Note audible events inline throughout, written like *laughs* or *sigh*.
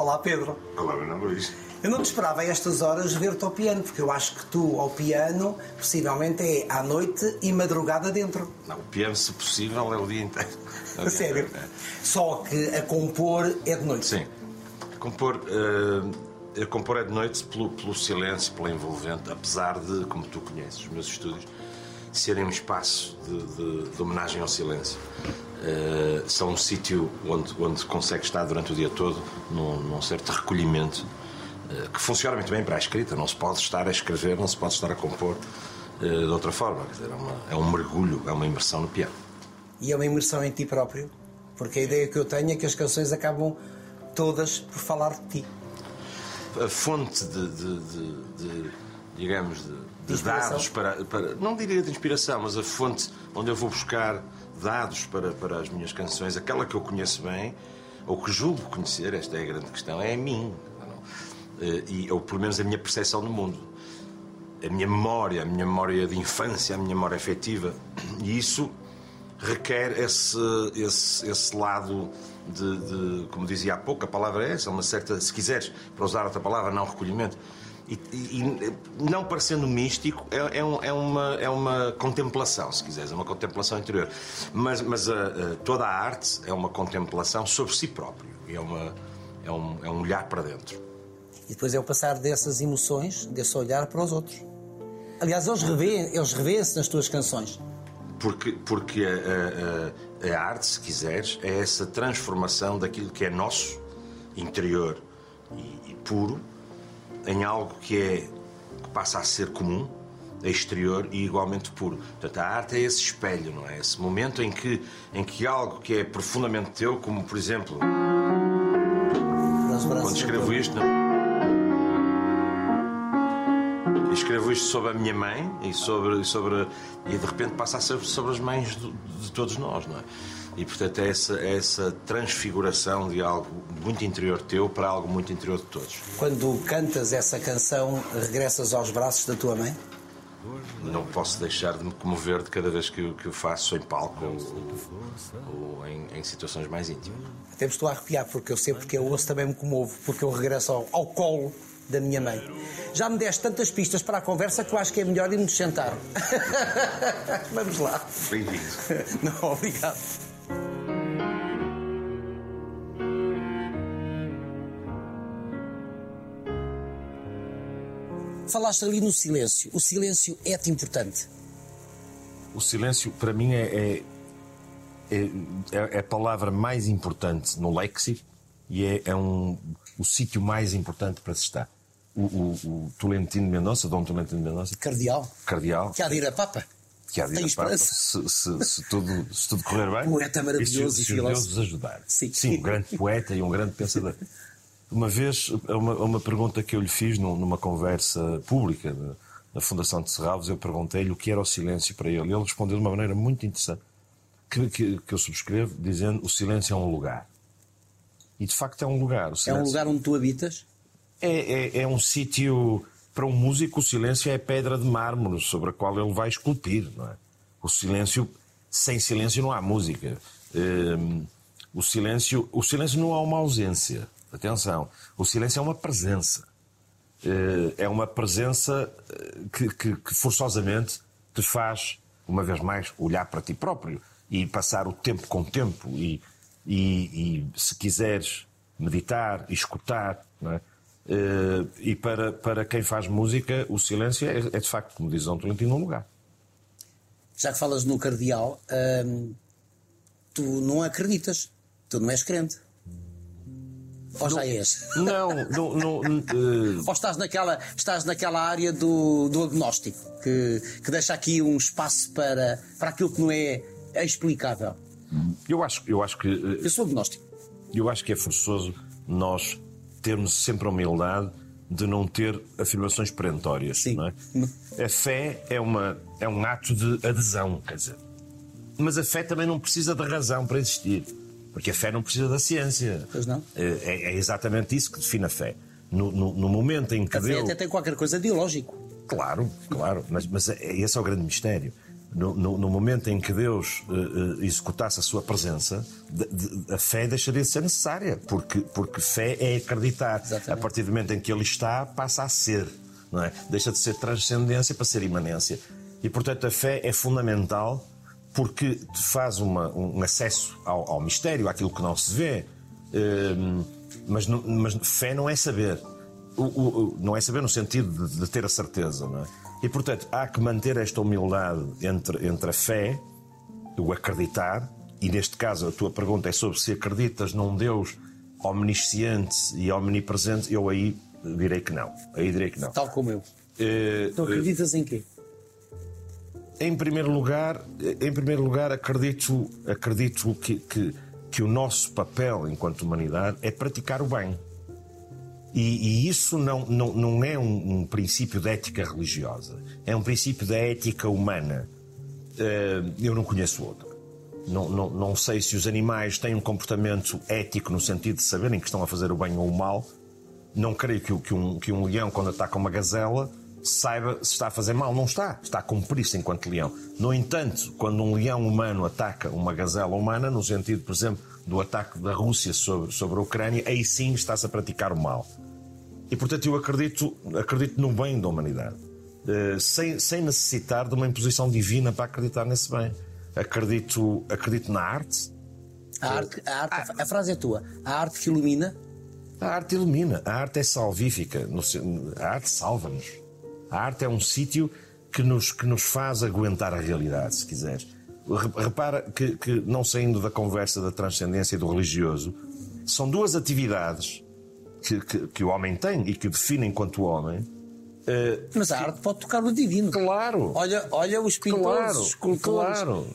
Olá, Pedro. Olá, Ana Luís. Eu não te esperava a estas horas ver-te ao piano, porque eu acho que tu, ao piano, possivelmente é à noite e madrugada dentro. Não, o piano, se possível, é o dia inteiro. É *laughs* o A dia sério. inteiro, é. Só que a compor é de noite. Sim. Compor, eh, compor é de noite pelo, pelo silêncio, pela envolvente, apesar de, como tu conheces, os meus estúdios, serem um espaço de, de- de homenagem ao silêncio. Eh, são um sítio onde, onde consegue estar durante o dia todo num, num certo recolhimento eh, que funciona muito bem para a escrita. Não se pode estar a escrever, não se pode estar a compor eh, de outra forma. Quer dizer, é, uma- é um mergulho, é uma imersão no piano. E é uma imersão em ti próprio, porque a ideia que eu tenho é que as canções acabam todas por falar de ti. a fonte de, de- de- de, digamos, de, dados para, para. Não diria de inspiração, mas a fonte onde eu vou buscar dados para, para as minhas canções, aquela que eu conheço bem, ou que julgo conhecer, esta é a grande questão, é a mim. Eh, E, ou pelo menos a minha percepção do mundo. A minha memória, a minha memória de infância, a minha memória afetiva. E isso requer esse, esse, esse lado de, de, como dizia há pouco, a palavra é essa, uma certa, se quiseres, para usar outra palavra, não recolhimento. E, e- não parecendo místico, é, é um- é uma, é uma contemplação, se quiseres, é uma contemplação interior. Mas, mas a- a- toda a arte é uma contemplação sobre si próprio. E é, uma, é, um, é um olhar para dentro. E depois é o passar dessas emoções, desse olhar para os outros. Aliás, eles revêem- eles revêem-se nas tuas canções. Porque, porque a, a- a- a arte, se quiseres, é essa transformação daquilo que é nosso, interior e, e puro, em algo que é que passa a ser comum, exterior e igualmente puro. Portanto, a arte é esse espelho, não é? Esse momento em que, em que algo que é profundamente teu, como por exemplo, quando do escrevo isto. Escrevo isto sobre a minha mãe e sobre, e sobre e de repente passa a ser sobre as mães do- de todos nós, não é? E portanto é essa, é essa transfiguração de algo muito interior teu para algo muito interior de todos. Quando cantas essa canção, regressas aos braços da tua mãe? Não posso deixar de me comover de cada vez que, o- que o faço em palco ou, ou- ou em, em situações mais íntimas. Até me estou a arrepiar, porque eu sei porque eu ouço também me comovo, porque eu regresso ao, ao colo da minha mãe. Já me deste tantas pistas para a conversa que eu acho que é melhor irmos sentar. *laughs* Vamos lá. Bem-vindo. Não, obrigado. Falaste ali no silêncio. O silêncio é-te importante. O silêncio, para mim, é, é, é- é a palavra mais importante no léxico e é, é um, o sítio mais importante para se estar. O, o, o Tolentino de Mendonça, Dom Tolentino de Mendonça, Cardeal. cardeal, Que há de ir a Papa. que há de ir se, se, se tudo, se tudo correr bem. *laughs* Poeta maravilhoso e filósofo. nos ajudar. Sim. um grande poeta e um grande pensador. *laughs* Uma vez, a uma, a uma pergunta que eu lhe fiz num- numa conversa pública da Fundação de Serralves, eu perguntei-lhe o que era o silêncio para ele. Ele respondeu de uma maneira muito interessante, que, que, que eu subscrevo, dizendo o silêncio é um lugar. E de facto é um lugar. É um lugar onde tu habitas. É, é, é um sítio. Para um músico, o silêncio é a pedra de mármore sobre a qual ele vai esculpir. Não é? O silêncio. Sem silêncio não há música. Hum, o, silêncio, o silêncio não há uma ausência. Atenção. O silêncio é uma presença. Eh, É uma presença eh, que, que- que forçosamente te faz, uma vez mais, olhar para ti próprio e passar o tempo com o tempo e, e- e, se quiseres, meditar, escutar. não é? Eh, E para, para quem faz música, o silêncio é, é de facto, como diz Tolentino, um lugar. Já que falas no Cardeal, hum, tu não acreditas. Tu não és crente. Ou já és? Não, não, não, eh, Ou estás naquela, estás naquela área do, do agnóstico, que, que deixa aqui um espaço para, para aquilo que não é explicável. eu, acho, eu acho que eh, Eu sou agnóstico. Eu acho que é forçoso nós termos sempre a humildade de não ter afirmações perentórias. Sim. Não é? A fé é, uma, é um ato de adesão, quer dizer. Mas a fé também não precisa da razão para existir. Porque a fé não precisa da ciência. Pois não. É, é exatamente isso que define a fé. No, no- no momento em que A fé Deus. até tem qualquer coisa de ilógico. Claro, claro, mas, mas é- esse é o grande mistério. no, no, no momento em que Deus uh, uh, executasse a sua presença, de, de, a fé deixaria de ser necessária, porque, porque fé é acreditar. Exatamente. A partir do momento em que Ele está, passa a ser. Não é? Deixa de ser transcendência para ser imanência. E, portanto, a fé é fundamental porque te faz uma, um acesso ao, ao, mistério, àquilo que não se vê. Uh, mas, mas, fé não é saber. O, o, não é saber no sentido de, de ter a certeza, não é? E, portanto, há que manter esta humildade entre, entre a fé, o acreditar, e neste caso a tua pergunta é sobre se acreditas num Deus omnisciente e omnipresente, eu aí direi que não. Aí direi que não. Tal como eu. Uh, então acreditas em quê? Em primeiro lugar, em primeiro lugar acredito, acredito que, que, que o nosso papel enquanto humanidade é praticar o bem. E, e, isso não, não, não é um, um, princípio de ética religiosa, é um princípio da ética humana. Uh, eu não conheço outro. Não, não, não sei se os animais têm um comportamento ético no sentido de saberem que estão a fazer o bem ou o mal. Não creio que, que, um, que um leão, quando ataca uma gazela, saiba se está a fazer mal. Não está. Está a cumprir-se enquanto leão. No entanto, quando um leão humano ataca uma gazela humana, no sentido, por exemplo, do ataque da Rússia sobre, sobre a Ucrânia, aí sim está-se a praticar o mal. E, portanto, eu acredito, acredito no bem da humanidade, uh, sem, sem necessitar de uma imposição divina para acreditar nesse bem. Acredito, acredito na arte. A, arte, a, arte, a frase é tua. A arte que ilumina? A arte ilumina. A arte é salvífica. A arte salva-nos. A arte é um sítio que nos, que nos faz aguentar a realidade, se quiseres. Repara que, que, não saindo da conversa da transcendência e do religioso, são duas atividades que, que, que o homem tem e que o define enquanto homem. Uh, Mas a arte pode tocar o divino. Claro. Olha, olha os pintores, claro, escultores. Claro.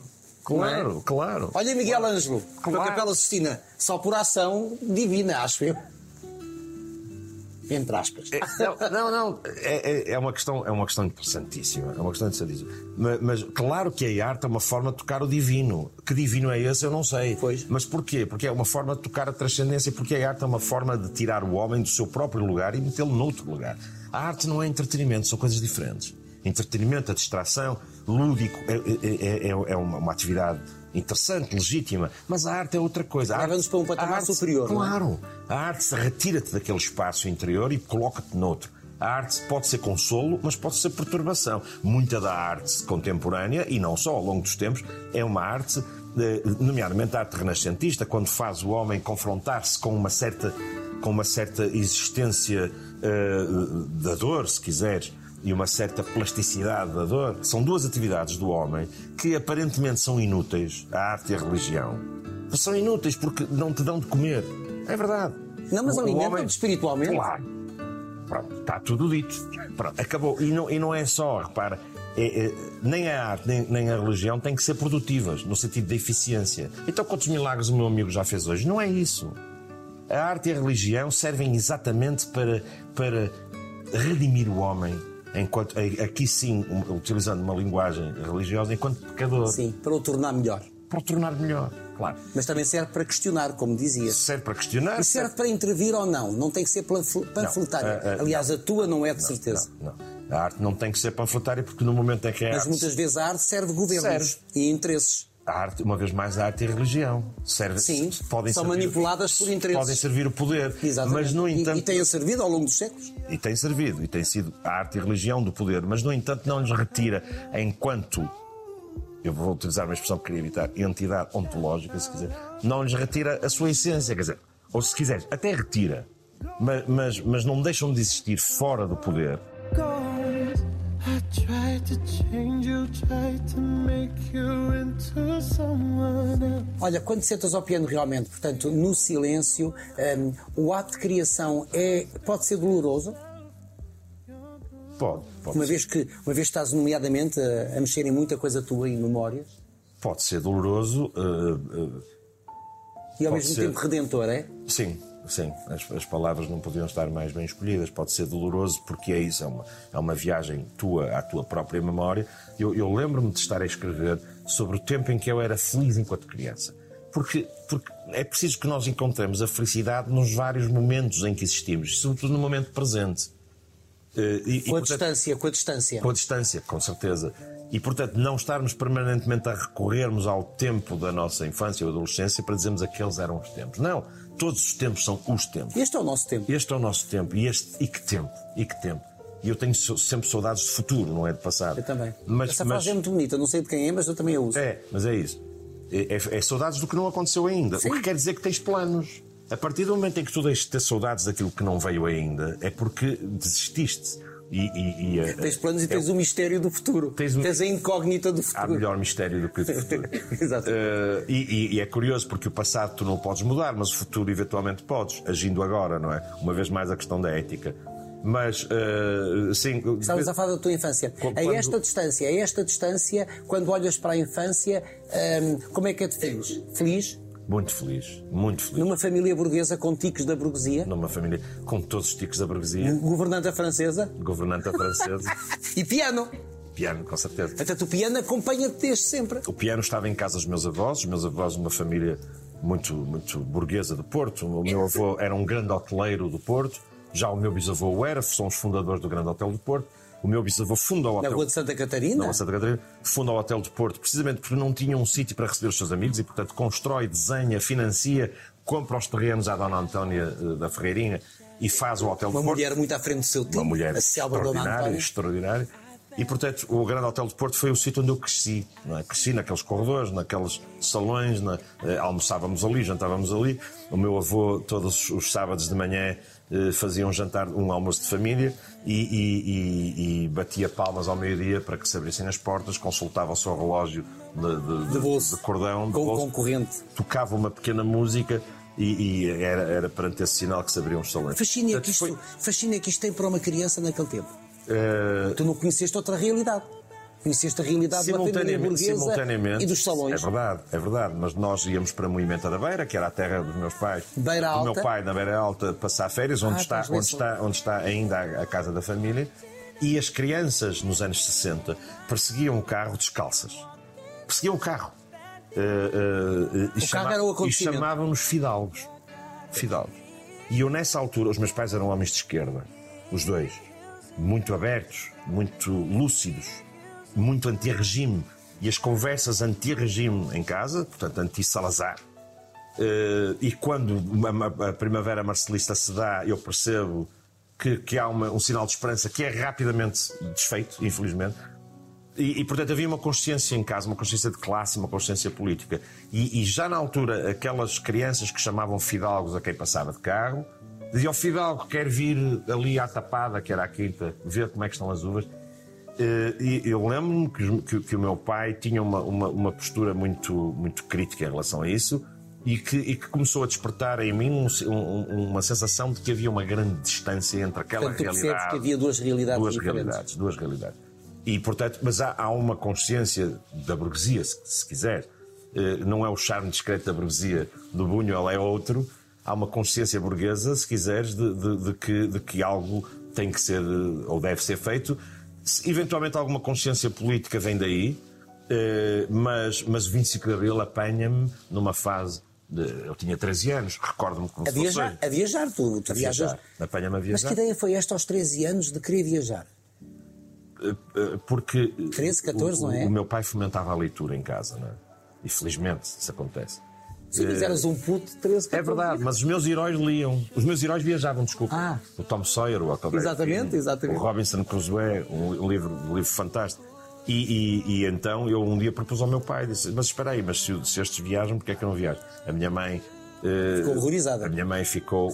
Claro, é? claro. Olha Miguel Ângelo, claro. com a Capela Sistina, só por ação divina, acho eu entre aspas. É, não, não, é, é, é, uma questão, é uma questão interessantíssima. É uma questão interessantíssima. Mas, mas, claro que a arte é uma forma de tocar o divino. Que divino é esse, eu não sei. Pois. Mas porquê? Porque é uma forma de tocar a transcendência, porque a arte é uma forma de tirar o homem do seu próprio lugar e metê-lo noutro lugar. A arte não é entretenimento, são coisas diferentes. Entretenimento, a distração, lúdico, é, é, é, é uma, uma atividade interessante, legítima, mas a arte é outra coisa. Leva-nos para um patamar arte, superior. É? Claro. É? A arte retira-te daquele espaço interior e coloca-te noutro. A arte pode ser consolo, mas pode ser perturbação. Muita da arte contemporânea, e não só ao longo dos tempos, é uma arte, eh, nomeadamente a arte renascentista, quando faz o homem confrontar-se com uma certa, com uma certa existência uh, da dor, se quiseres e uma certa plasticidade da dor. São duas atividades do homem que aparentemente são inúteis, a arte e a religião. São inúteis porque não te dão de comer. É verdade. Não, mas alimentam-te homem... espiritualmente. Claro. Pronto, está tudo dito. Pronto, acabou. E não, e não é só, repara, é, é, nem a arte nem, nem, a religião têm que ser produtivas, no sentido da eficiência. Então, quantos milagres o meu amigo já fez hoje? Não é isso. A arte e a religião servem exatamente para, para redimir o homem enquanto, aqui sim, utilizando uma linguagem religiosa, enquanto pecador. Sim, para o tornar melhor. Para o tornar melhor, claro. Mas também serve para questionar, como dizia. Serve para questionar. E serve, serve... para intervir ou não. Não tem que ser panfletária. Não, uh, uh, Aliás, a tua não é de não, certeza. Não, não, A arte não tem que ser panfletária porque no momento em que é Mas muitas vezes a arte serve governos serve. e interesses. A arte, uma vez mais, a arte e a religião. Serve, Sim, podem são servir, manipuladas por interesses. Podem servir o poder. Exatamente. Mas, no entanto, e, e têm servido ao longo dos séculos. E têm servido, e tem sido a arte e a religião do poder. Mas, no entanto, não lhes retira, enquanto eu vou utilizar uma expressão que queria evitar, entidade ontológica, se quiser, não lhes retira a sua essência, quer dizer, ou se quiseres, até retira, mas, mas, mas não deixam de existir fora do poder. Olha, quando sentas ao piano realmente, portanto, no silêncio, um, o ato de criação é, pode ser doloroso? Pode, pode uma ser. vez que uma vez estás nomeadamente a, a, mexer em muita coisa tua em memórias pode ser doloroso uh, uh, e ao mesmo ser... tempo redentor é sim sim as, as, palavras não podiam estar mais bem escolhidas. Pode ser doloroso porque é isso é uma é uma viagem tua à tua própria memória. Eu, eu lembro-me de estar a escrever sobre o tempo em que eu era feliz enquanto criança. Porque, porque é preciso que nós encontremos a felicidade nos vários momentos em que existimos, sobretudo no momento presente. Eh, e- e, Com a portanto, distância, com a distância. com a distância, com certeza. E, portanto, não estarmos permanentemente a recorrermos ao tempo da nossa infância ou adolescência para dizermos aqueles eram os tempos. Não. Todos os tempos são os tempos. Este é o nosso tempo. Este é o nosso tempo. E, este, e que tempo. E que tempo. E eu tenho sempre saudades de futuro, não é de passado. Eu também. Mas, Essa mas- frase é muito bonita, não sei de quem é, mas eu também a uso. é, mas é isso. É, é- é saudades do que não aconteceu ainda. Sim. O que quer dizer que tens planos. A partir do momento em que tu deixas de ter saudades daquilo que não veio ainda, é porque desististe. E, e- e, Tens planos e é- tens o mistério do futuro. Tens Tens, um- a incógnita do Há futuro. melhor mistério do que o futuro. *laughs* Exato. Eh, e, é curioso porque o passado tu não podes mudar, mas o futuro eventualmente podes, agindo agora, não é? Uma vez mais a questão da ética. Mas, eh, sim. Estavas a falar da tua infância. Quando- A esta distância, a esta distância, quando olhas para a infância, hum, como é que é de feliz? Feliz? Muito feliz, muito feliz. Numa família burguesa com ticos da burguesia? Numa família com todos os ticos da burguesia, Governanta francesa? governanta francesa, *laughs* E piano? piano, com certeza. Portanto, o piano acompanha-te desde sempre. O piano estava em casa dos meus avós, os meus avós, uma família muito, muito burguesa do Porto. O meu avô era um grande hoteleiro do Porto, já o meu bisavô o era, são os fundadores do Grande Hotel do Porto. O meu bisavô funda o Na hotel. Rua de Santa Catarina? Não, a Santa Catarina, funda o Hotel de Porto precisamente porque não tinha um sítio para receber os seus amigos e, portanto, constrói, desenha, financia, compra os terrenos à Dona Antónia eh, da Ferreirinha e faz o Hotel Uma de Porto. mulher muito à frente do seu tempo. Uma mulher a extraordinária, extraordinária. E, portanto, o Grande Hotel de Porto foi o sítio onde eu cresci. É? Cresci naqueles corredores, naqueles salões, na- eh, almoçávamos ali, jantávamos ali. O meu avô, todos os sábados de manhã, fazia um jantar, um almoço de família e, e- e- e batia palmas ao meio-dia para que se abrissem as portas, consultava o seu relógio de, de- De bolso. de cordão, de Com bolso, concorrente. tocava uma pequena música e, era, era perante esse sinal que se abriam os salões. Fascina que, Portanto, isto, foi- fascina que isto tem para uma criança naquele tempo. eh, Tu não conheceste outra realidade. Conheceste a realidade da simultaneamente, burguesa simultaneamente e dos salões. É verdade, é verdade. Mas nós íamos para Moimenta da Beira, que era a terra dos meus pais. Beira do meu Alta. pai na Beira Alta passar férias, onde, Ah, está, onde, está, onde está ainda a, casa da família. E as crianças nos anos 60 perseguiam o carro descalças. Perseguiam o carro. Eh, eh, e O carro era o e chamavam-nos fidalgos. Fidalgos. E eu, nessa altura, os meus pais eram homens de esquerda, os dois, muito abertos, muito lúcidos, muito anti-regime. E as conversas anti-regime em casa, portanto, anti-Salazar. Eh, e quando a, primavera marcelista se dá, eu percebo que, que há uma- um sinal de esperança que é rapidamente desfeito, infelizmente. E, e, portanto, havia uma consciência em casa, uma consciência de classe, uma consciência política. E, e já na altura, aquelas crianças que chamavam fidalgos a quem passava de carro, diziam: Fidalgo, quer vir ali à tapada, que era a quinta, ver como é que estão as uvas. Eh, E eu lembro-me que, que- que o meu pai tinha uma, uma, uma postura muito, muito crítica em relação a isso e que, e que começou a despertar em mim um- um- uma sensação de que havia uma grande distância entre aquela Portanto, realidade que havia duas realidades duas diferentes. realidades, duas realidades. E, portanto, mas há, há uma consciência da burguesia, se, se quiser. Eh, Não é o charme discreto da burguesia do Bunho, ela é outro. Há uma consciência burguesa, se quiseres, de, de- de que, de que algo tem que ser eh, ou deve ser feito. Eventualmente, alguma consciência política vem daí, eh, mas, mas o 25 de Abril apanha-me numa fase. De, eu tinha 13 anos, recordo-me como A se fosse viajar, hoje. a viajar tu, tu A viajas. viajar. Apanha-me a Mas viajar. que ideia foi esta aos 13 anos de querer viajar? Eh, porque 13, 14, o, não é? o meu pai fomentava a leitura em casa, não é? E felizmente isso acontece. Se tu eras um puto de 13, 14 É verdade, mas os meus heróis liam. Os meus heróis viajavam, desculpa. Ah. O Tom Sawyer, o Huckleberry Exatamente, exatamente. O Robinson Crusoe, um livro, um livro fantástico. E, e- e então eu um dia propus ao meu pai, disse, mas espera aí, mas se, se estes viajam, porquê é que eu não viajo? A minha mãe... eh, Ficou horrorizada. A minha mãe ficou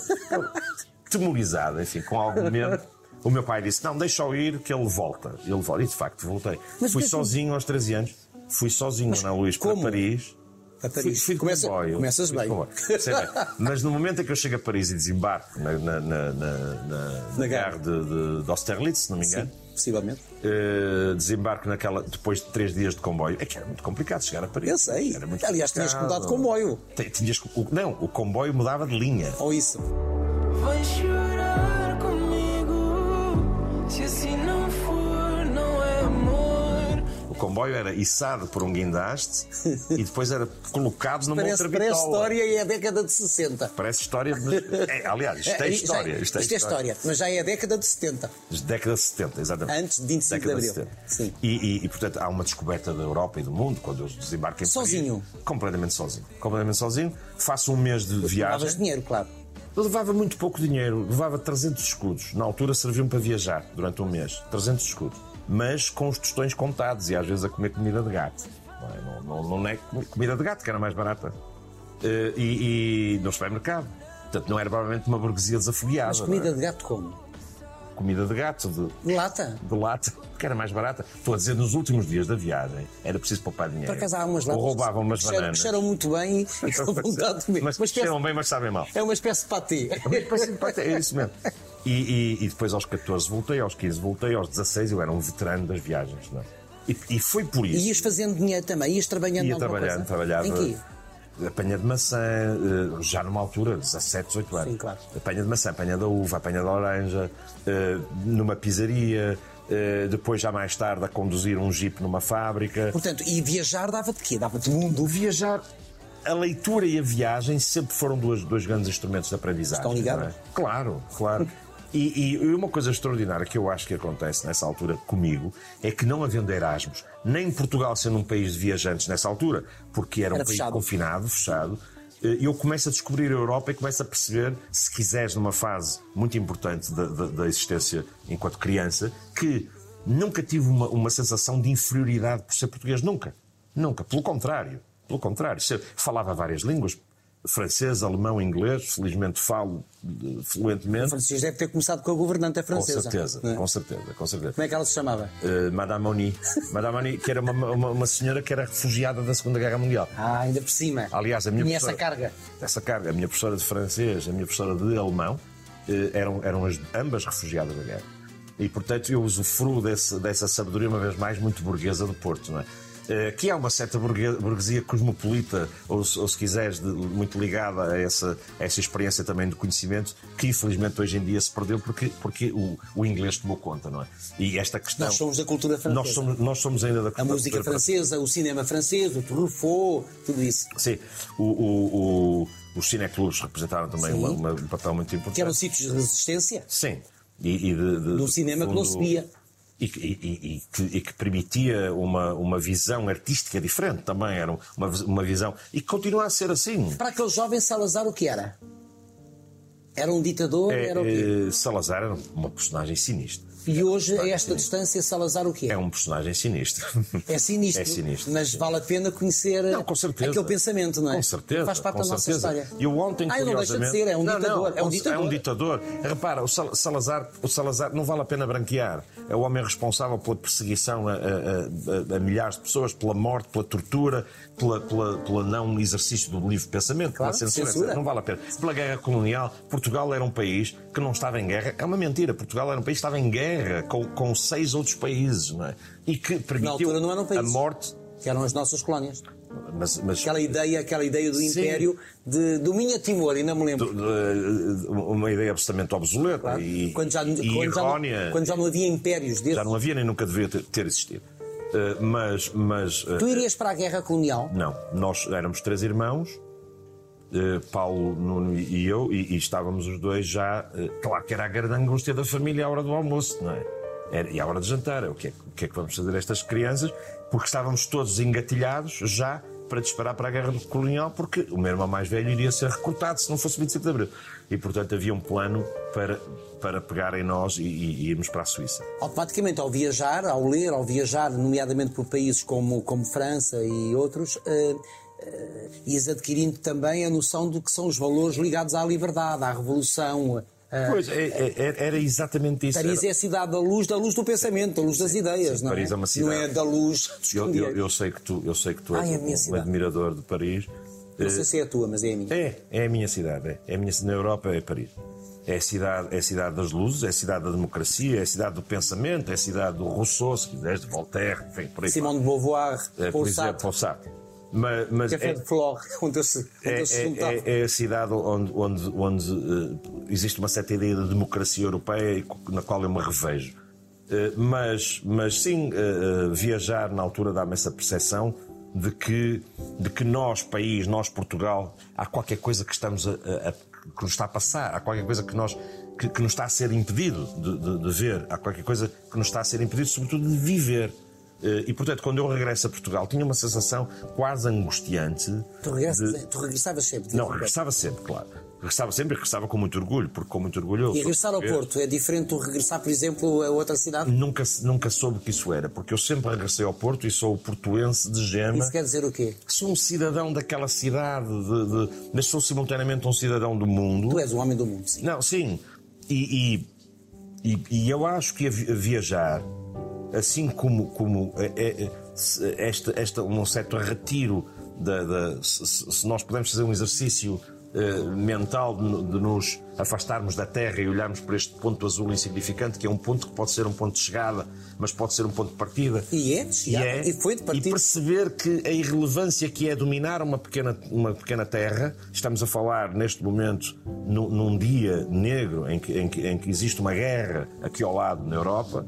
*laughs* temorizada, enfim, com algum medo. O meu pai disse, não, deixa-o ir que ele volta. Ele volta. E de facto voltei. Mas Fui porquê que- sozinho aos 13 anos. Fui sozinho na Luís para? Paris. A Paris. Fui, fui Começa- comboio. começas Fui bem. comboio. Bem. Mas no momento em que eu chego a Paris e desembarco na, na, na, na, na, Na gare de, de, de Austerlitz, se não me engano, Sim, possivelmente. eh, desembarco naquela, depois de três dias de comboio, é que era muito complicado chegar a Paris. Eu sei. Era muito Aliás, tinhas que mudar de comboio. Ti- Tinhas, não, o comboio mudava de linha. Ou isso. Vai comboio era içado por um guindaste *laughs* e depois era colocado numa Parece, outra parece bitola. história e é a década de 60. Parece história, mas. é, aliás, isto é, história. Isto é, história, mas já é a década de 70. Década de 70, exatamente. Antes de 25 de Abril. 70. Sim. E, e, e, portanto, há uma descoberta da Europa e do mundo quando eles desembarcam em Sozinho? Paris. Completamente sozinho. Completamente sozinho. Faço um mês de viagem. Levavas dinheiro, claro. Eu levava muito pouco dinheiro, levava 300 escudos. Na altura serviam para viajar durante um mês. 300 escudos. Mas com os tostões contados e às vezes a comer comida de gato. Não é, não, não, não é comida de gato, que era mais barata. Eh, E, e no supermercado. Portanto, não era provavelmente uma burguesia desafogueada. Mas não comida é? de gato como? Comida de gato, de, De lata. de lata, que era mais barata. Estou a dizer, nos últimos dias da viagem era preciso poupar dinheiro. Por acaso há umas latas. Ou roubavam umas cheiram- bananas. cheiram muito bem e com *laughs* vontade de comer. Mas Uma espécie- cheiram bem, mas sabem mal. É uma espécie de patê. É isso mesmo. *laughs* E, e- e depois aos 14 voltei, aos 15 voltei, aos 16 eu era um veterano das viagens. Não é? e, e foi por E isso. ias fazendo dinheiro também, ias trabalhando Ia trabalhando, coisa? trabalhava. Em quê? Apanha de maçã, eh, já numa altura, 17, 18 anos. Sim, claro. Apanha de maçã, apanha da uva, apanha da laranja, eh, numa pizzaria, eh, depois já mais tarde a conduzir um jeep numa fábrica. Portanto, e viajar dava-te quê? Dava-te mundo. Viajar, a leitura e a viagem sempre foram dois, dois grandes instrumentos de aprendizagem. Estão ligados? é? Claro, claro. E, e uma coisa extraordinária que eu acho que acontece nessa altura comigo é que não havendo Erasmus, nem Portugal sendo um país de viajantes nessa altura, porque era um Era país fechado. confinado, fechado, eh, eu começo a descobrir a Europa e começo a perceber, se quiseres, numa fase muito importante da, da- da existência enquanto criança, que nunca tive uma, uma sensação de inferioridade por ser português. Nunca. Nunca. Pelo contrário. Pelo contrário. Se- Falava várias línguas. Francês, alemão, inglês. Felizmente falo eh, O fluentemente. francês deve ter começado com a governanta Com francesa. certeza, não é? com certeza, com certeza. Como é que ela se chamava? Eh, Madame Oni. Madame Oni, que era uma, uma, uma senhora que era refugiada da Segunda Guerra Mundial. Ah, ainda por cima. Aliás, a minha Tinha essa professora- carga. Essa carga. A minha professora de francês, a minha professora de alemão, eh, eram, eram as, ambas refugiadas da guerra. E, portanto, eu usufruo desse, dessa sabedoria, uma vez mais, muito burguesa do Porto, não é? Eh, Que há uma certa burgue- burguesia cosmopolita, ou, se- ou se quiseres, de- muito ligada a essa, a essa experiência também de conhecimento, que infelizmente hoje em dia se perdeu porque, porque o, o inglês tomou conta, não é? E esta questão. Nós somos da cultura francesa. Nós somos, nós somos ainda da A cultura música francesa, o cinema francês, o Truffaut, tudo isso. Sim, o, o, o, os cineclubes representaram também uma- uma- um papel muito importante. Que eram sítios de resistência. Sim. E, e de, de- Do cinema que não se via. E, que- e- e- que, permitia uma, uma visão artística diferente também. Era uma, uma visão. E que continua a ser assim. Para aquele jovem Salazar, o que era? Era um ditador? É, era o quê? é, Salazar era uma personagem sinistra. E hoje, a esta distância, Salazar o quê? É um personagem sinistro. É sinistro, É sinistro. mas vale a pena conhecer Não, aquele pensamento, não é? Com certeza. Faz parte da nossa história. Eu ontem, Ah, não deixa de curiosamente... ser, é um Não, ditador. não, é um É ditador. um ditador. Repara, o Sal- Salazar, o Salazar não vale a pena branquear. É o homem responsável pela perseguição a, a- a- a milhares de pessoas, pela morte, pela tortura, pela, pela, pela não exercício do livre pensamento, Claro, pela censura. censura. Não vale a pena. Pela guerra colonial, Portugal era um país que não estava em guerra. É uma mentira. Portugal era um país que estava em guerra com, com seis outros países, não é? E que permitiu não eram a morte. Que eram as nossas colónias. Mas, mas Aquela ideia, aquela ideia do Sim. império de, do Minha Timor, ainda me lembro. de- uma ideia absolutamente obsoleta Claro. e, quando, já, e quando, já não, quando já não havia impérios desses. Já não havia nem nunca devia ter, ter existido. Eh, mas, mas eh, Tu irias para a guerra colonial? não, nós éramos três irmãos, Paulo, Nuno e eu, e, e estávamos os dois já. eh, claro que era a grande angústia da família à hora do almoço, não é? Era, e à hora de jantar, é o que, é, o que é que vamos fazer a estas crianças? Porque estávamos todos engatilhados já para disparar para a guerra colonial, porque o meu irmão mais velho iria ser recrutado se não fosse 25 de Abril. E portanto havia um plano para, para pegar em nós e, e irmos para a Suíça. Automaticamente, ao viajar, ao ler, ao viajar, nomeadamente por países como, como França e outros, eh, eh, ias adquirindo também a noção do que são os valores ligados à liberdade, à revolução. eh, Pois, é- é- era exatamente isso. Paris Era- é a cidade da luz, da luz do pensamento, da luz das ideias, não Paris é? é uma cidade. Não é da luz dos Eu, eu, eu sei que tu, eu sei que tu és Ai, é um, cidade. admirador de Paris. Não sei se é a tua, mas é a minha. É, é a minha cidade. É, é a minha na Europa é Paris. É a cidade, é a cidade das luzes, é a cidade da democracia, é a cidade do pensamento, é a cidade do Rousseau, se quiseres, de Voltaire, enfim, por aí. Simone de Beauvoir. É, Paul Sartre. Mas, mas Café é, de Flore, *laughs* onde eu se, onde é, eu se é- juntava. é- é a cidade onde, onde, onde eh, existe uma certa ideia de democracia europeia e na qual eu me revejo. Eh, mas, mas sim, eh, viajar na altura dá-me essa percepção de que, de que nós, país, nós, Portugal, há qualquer coisa que estamos a, a- a- que nos está a passar, há qualquer coisa que nós que, que nos está a ser impedido de, de- de ver, há qualquer coisa que nos está a ser impedido, sobretudo, de viver. Eh, E, portanto, quando eu regresso a Portugal, tinha uma sensação quase angustiante. Tu, regressas- de- tu regressavas sempre. Não, regressava sempre, claro. Regressava sempre e regressava com muito orgulho, porque com muito orgulho. E regressar ao. Porto é diferente do regressar, por exemplo, a outra cidade? Nunca, nunca soube que isso era, porque eu sempre regressei ao Porto e sou portuense de gema. Isso quer dizer o quê? Sou um cidadão daquela cidade, de, de- mas sou simultaneamente um cidadão do mundo. Tu és um homem do mundo, sim. Não, sim. E, e, e- e eu acho que a viajar, assim como, como é- é- se- esta, um certo retiro, da, da- se, se- nós pudermos fazer um exercício eh, mental de, de nos afastarmos da Terra e olharmos para este ponto azul insignificante, que é um ponto que pode ser um ponto de chegada, mas pode ser um ponto de partida. E é, E, é, e foi de e partida. perceber que a irrelevância que é dominar uma pequena, uma pequena terra, estamos a falar neste momento nu- num dia negro em que, em, que, em que existe uma guerra aqui ao lado na Europa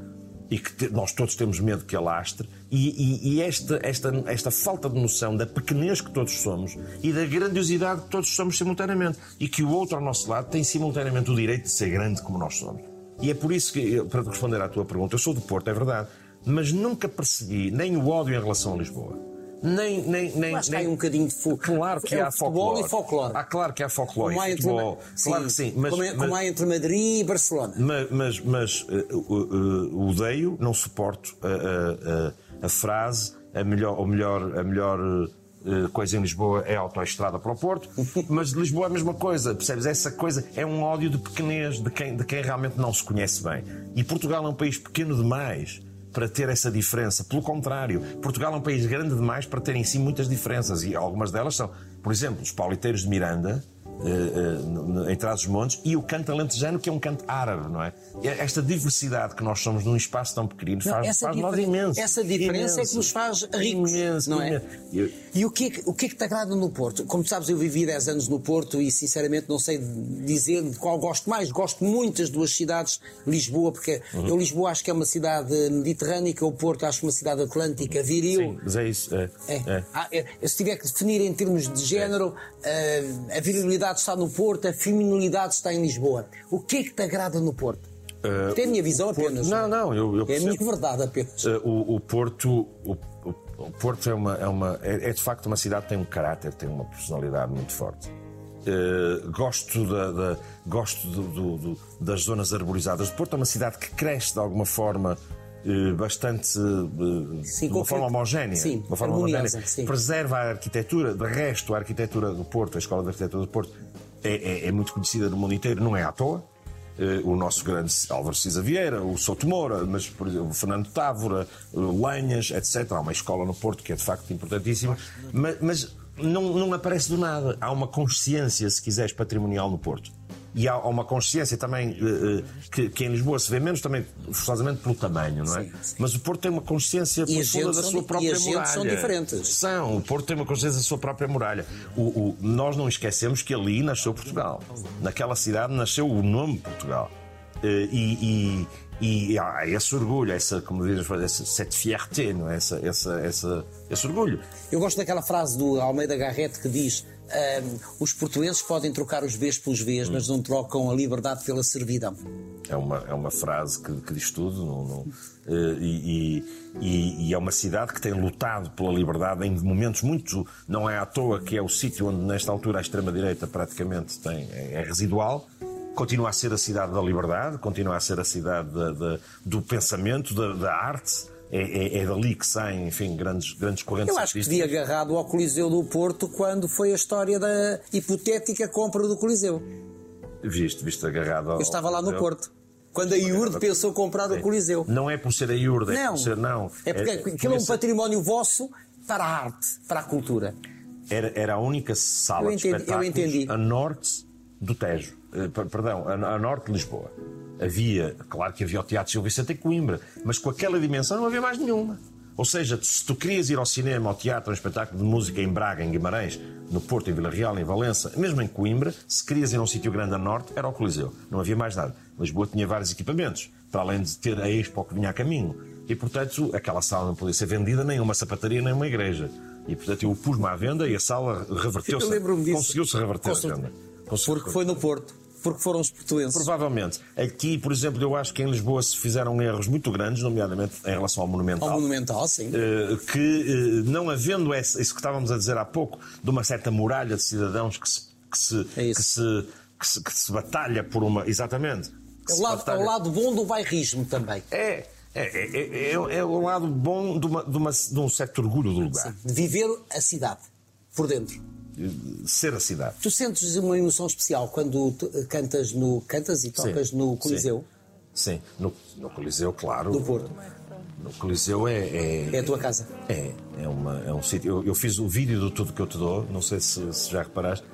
e que te- nós todos temos medo que alastre, e, e- e esta, esta, esta falta de noção da pequenez que todos somos e da grandiosidade que todos somos simultaneamente, e que o outro ao nosso lado tem simultaneamente o direito de ser grande como nós somos. E é por isso que, para responder à tua pergunta, eu sou do Porto, é verdade, mas nunca percebi nem o ódio em relação a Lisboa. Nem, nem, nem, nem... um bocadinho de fu- Claro que é há futebol folclore. e folclore. Ah, claro que há folclore Como há e entre, futebol. Claro que sim. Mas, como, é- mas- como há entre Madrid e Barcelona. mas, mas, mas, eh, uh, uh, odeio, não suporto a, a- a- frase a melhor, o melhor, a melhor uh, coisa em Lisboa é a autoestrada para o Porto, *laughs* mas de Lisboa é a mesma coisa, percebes? Essa coisa é um ódio de pequenez, de quem, de quem realmente não se conhece bem. E Portugal é um país pequeno demais para ter essa diferença. Pelo contrário, Portugal é um país grande demais para ter em si muitas diferenças e algumas delas são, por exemplo, os pauliteiros de Miranda, eh, eh, no- no- em Trás-os-Montes, e o canto alentejano, que é um canto árabe, não é? Esta diversidade que nós somos num espaço tão pequenino Não, faz, faz nós imenso. essa diferença é que Imenso. nos faz ricos, Imenso, não é? imenso. Eu- E o que, é que, o que é que te agrada no Porto? Como tu sabes, eu vivi 10 anos no Porto e sinceramente não sei dizer de qual gosto mais. Gosto muito das duas cidades, Lisboa, porque Uhum. eu Lisboa acho que é uma cidade mediterrânica, o Porto acho uma cidade atlântica, viril. Sim, mas é isso. É, É. é. Ah, é. Se tiver que definir em termos de género, ah, a virilidade está no Porto, a feminilidade está em Lisboa. O que é que te agrada no Porto? Isto é a minha visão apenas. Não, não, eu, eu É a minha verdade apenas. Uh, o, o Porto, o, o- Porto é uma, é uma é, é de facto uma cidade que tem um caráter, tem uma personalidade muito forte. Uh, gosto da, da- gosto do- do- do- das zonas arborizadas. O Porto é uma cidade que cresce de alguma forma uh, bastante uh, Sim, de uma forma homogénea, sim, uma forma homogénea. sim. preserva a arquitetura. De resto, a arquitetura do Porto, a Escola de Arquitetura do Porto, é, é- é muito conhecida no mundo inteiro, não é à toa. Eh, o nosso grande Álvaro Cisa Vieira, o Souto Moura, mas por exemplo, o Fernando Távora, o Lenhas, etc. Há uma escola no Porto que é de facto importantíssima, mas, mas não, não aparece do nada. Há uma consciência, se quiseres, patrimonial no Porto. E há uma consciência também eh, eh, que, que em Lisboa se vê menos, também forçosamente pelo tamanho, não é? Sim, sim. Mas o Porto tem uma consciência E profunda da sua própria e muralha. são diferentes. São. O Porto tem uma consciência da sua própria muralha. O, o- nós não esquecemos que ali nasceu Portugal. Naquela cidade nasceu o nome Portugal. Eh, E, e, e há esse orgulho, essa, como dizes, essa cette fierté, não é? essa, essa, essa, esse orgulho. Eu gosto daquela frase do Almeida Garrett que diz: ahm, os portugueses podem trocar os Bs pelos Vs, mas não trocam a liberdade pela servidão. É uma, é uma frase que, que diz tudo. não- não- eh, e, e- e- e é uma cidade que tem lutado pela liberdade em momentos muito. Não é à toa que é o sítio onde, nesta altura, a extrema-direita praticamente tem, é, é residual. Continua a ser a cidade da liberdade, continua a ser a cidade da- da- do pensamento, da, da arte. É, é- é dali que saem, enfim, grandes, grandes correntes Eu acho que devia agarrado ao Coliseu do Porto quando foi a história da hipotética compra do Coliseu. Viste, viste agarrado ao. Eu estava lá no Porto. Quando a IURD pensou comprar o Coliseu. Não é por ser a IURD, é Não. por ser. Não. É porque aquilo é um património vosso para a arte, para a cultura. Era, era a única sala Eu de entendi- eu espetáculos entendi. a norte do Tejo. Eh, per- perdão, a, a norte de Lisboa. Havia, claro que havia o Teatro Gil Vicente em Coimbra, mas com aquela dimensão não havia mais nenhuma. Ou seja, se tu querias ir ao cinema, ao teatro, a um espetáculo de música em Braga, em Guimarães, no Porto, em Vila Real, em Valença, mesmo em Coimbra, se querias ir a um sítio grande a norte, era o Coliseu. Não havia mais nada. Lisboa tinha vários equipamentos, para além de ter a Expo que vinha a caminho. E, portanto, aquela sala não podia ser vendida nem uma sapataria, nem uma igreja. E, portanto, eu pus-me à venda e a sala reverteu-se. Conseguiu-se reverter a venda. Porque foi no Porto. Porque foram os portuenses. Provavelmente. Aqui, por exemplo, eu acho que em Lisboa se fizeram erros muito grandes, nomeadamente em relação ao Monumental. Ao Monumental, sim. Eh, que, eh, não havendo esse, isso que estávamos a dizer há pouco, de uma certa muralha de cidadãos que se, que se, É que se, que se, que se batalha por uma. Exatamente. É o, lado, é batalha- o lado bom do bairrismo também. É, é, é, é, é- é o lado bom de, uma, de, uma- de um certo orgulho do lugar. De viver a cidade. Por dentro. Ser a cidade. Tu sentes uma emoção especial quando eh, cantas, no, cantas e tocas Sim, no Coliseu Sim, no, no Coliseu, claro. do Porto. No Coliseu é. é É a tua casa. É, é, uma, é um sítio. Eu, eu fiz o vídeo do Tudo Que Eu Te Dou, não sei se, se já reparaste,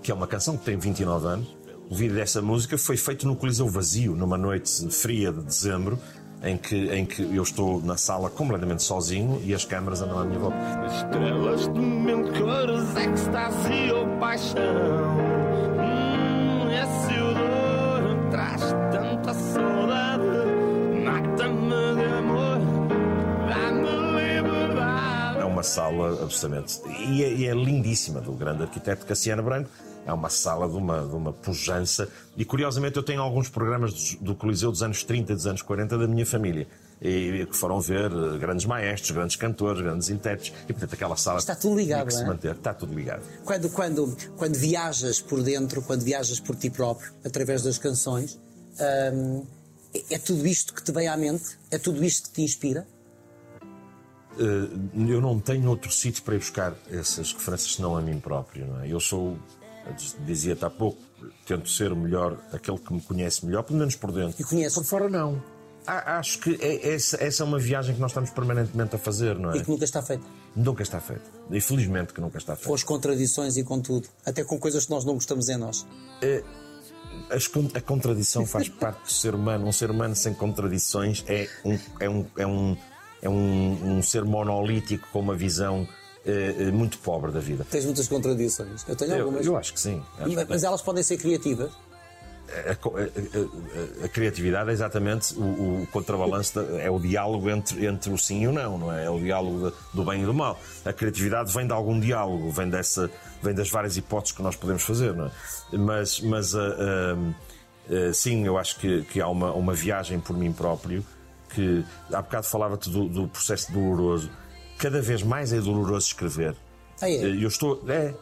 que é uma canção que tem 29 anos. O vídeo dessa música foi feito no Coliseu vazio, numa noite fria de dezembro, em que, em que eu estou na sala completamente sozinho e as câmaras andam à minha volta. Estrelas de ecstasy ou paixão. Hum, esse odor traz tanta saudade. Mata-me de amor, dá-me liberdade. É uma sala absolutamente. E é, e é lindíssima, do grande arquiteto Cassiano Branco. É uma sala de uma, de uma pujança. E curiosamente eu tenho alguns programas do, Coliseu dos anos 30 e dos anos 40 da minha família. E que foram ver eh, grandes maestros, grandes cantores, grandes intérpretes. E portanto aquela sala. Está tudo ligado, que se é? manter. Está tudo ligado. Quando, quando, quando viajas por dentro, quando viajas por ti próprio, através das canções, hum, é, é tudo isto que te vem à mente? É tudo isto que te inspira? Eh, eu não tenho outro sítio para ir buscar essas referências senão a mim próprio. Não é? Eu sou, dizia-te há pouco, tento ser o melhor, aquele que me conhece melhor, pelo menos por dentro. E conheces? Por fora, não. A- Acho que é- essa, essa é uma viagem que nós estamos permanentemente a fazer, não é? E que nunca está feito. Nunca está feita. E felizmente que nunca está Com feita. as contradições e com tudo. Até com coisas que nós não gostamos em nós. As con- a contradição faz *laughs* parte do ser humano. Um ser humano sem contradições é um, é um, é um, é um, um ser monolítico com uma visão eh, eh, muito pobre da vida. Tens muitas contradições. Eu tenho Eu, algumas. eu acho que sim. Acho que Mas elas podem ser criativas. a- a- a- a criatividade é exatamente o, o contrabalanço, da- é o diálogo entre, entre o sim e o não, não é? É o diálogo de- do bem e do mal. A criatividade vem de algum diálogo, vem, dessa, vem das várias hipóteses que nós podemos fazer, não é? Mas, mas ah, ah, ah, sim, eu acho que, que há uma, uma viagem por mim próprio que há bocado falava-te do, do processo doloroso. Cada vez mais é doloroso escrever. Ah, é? Eu estou. É.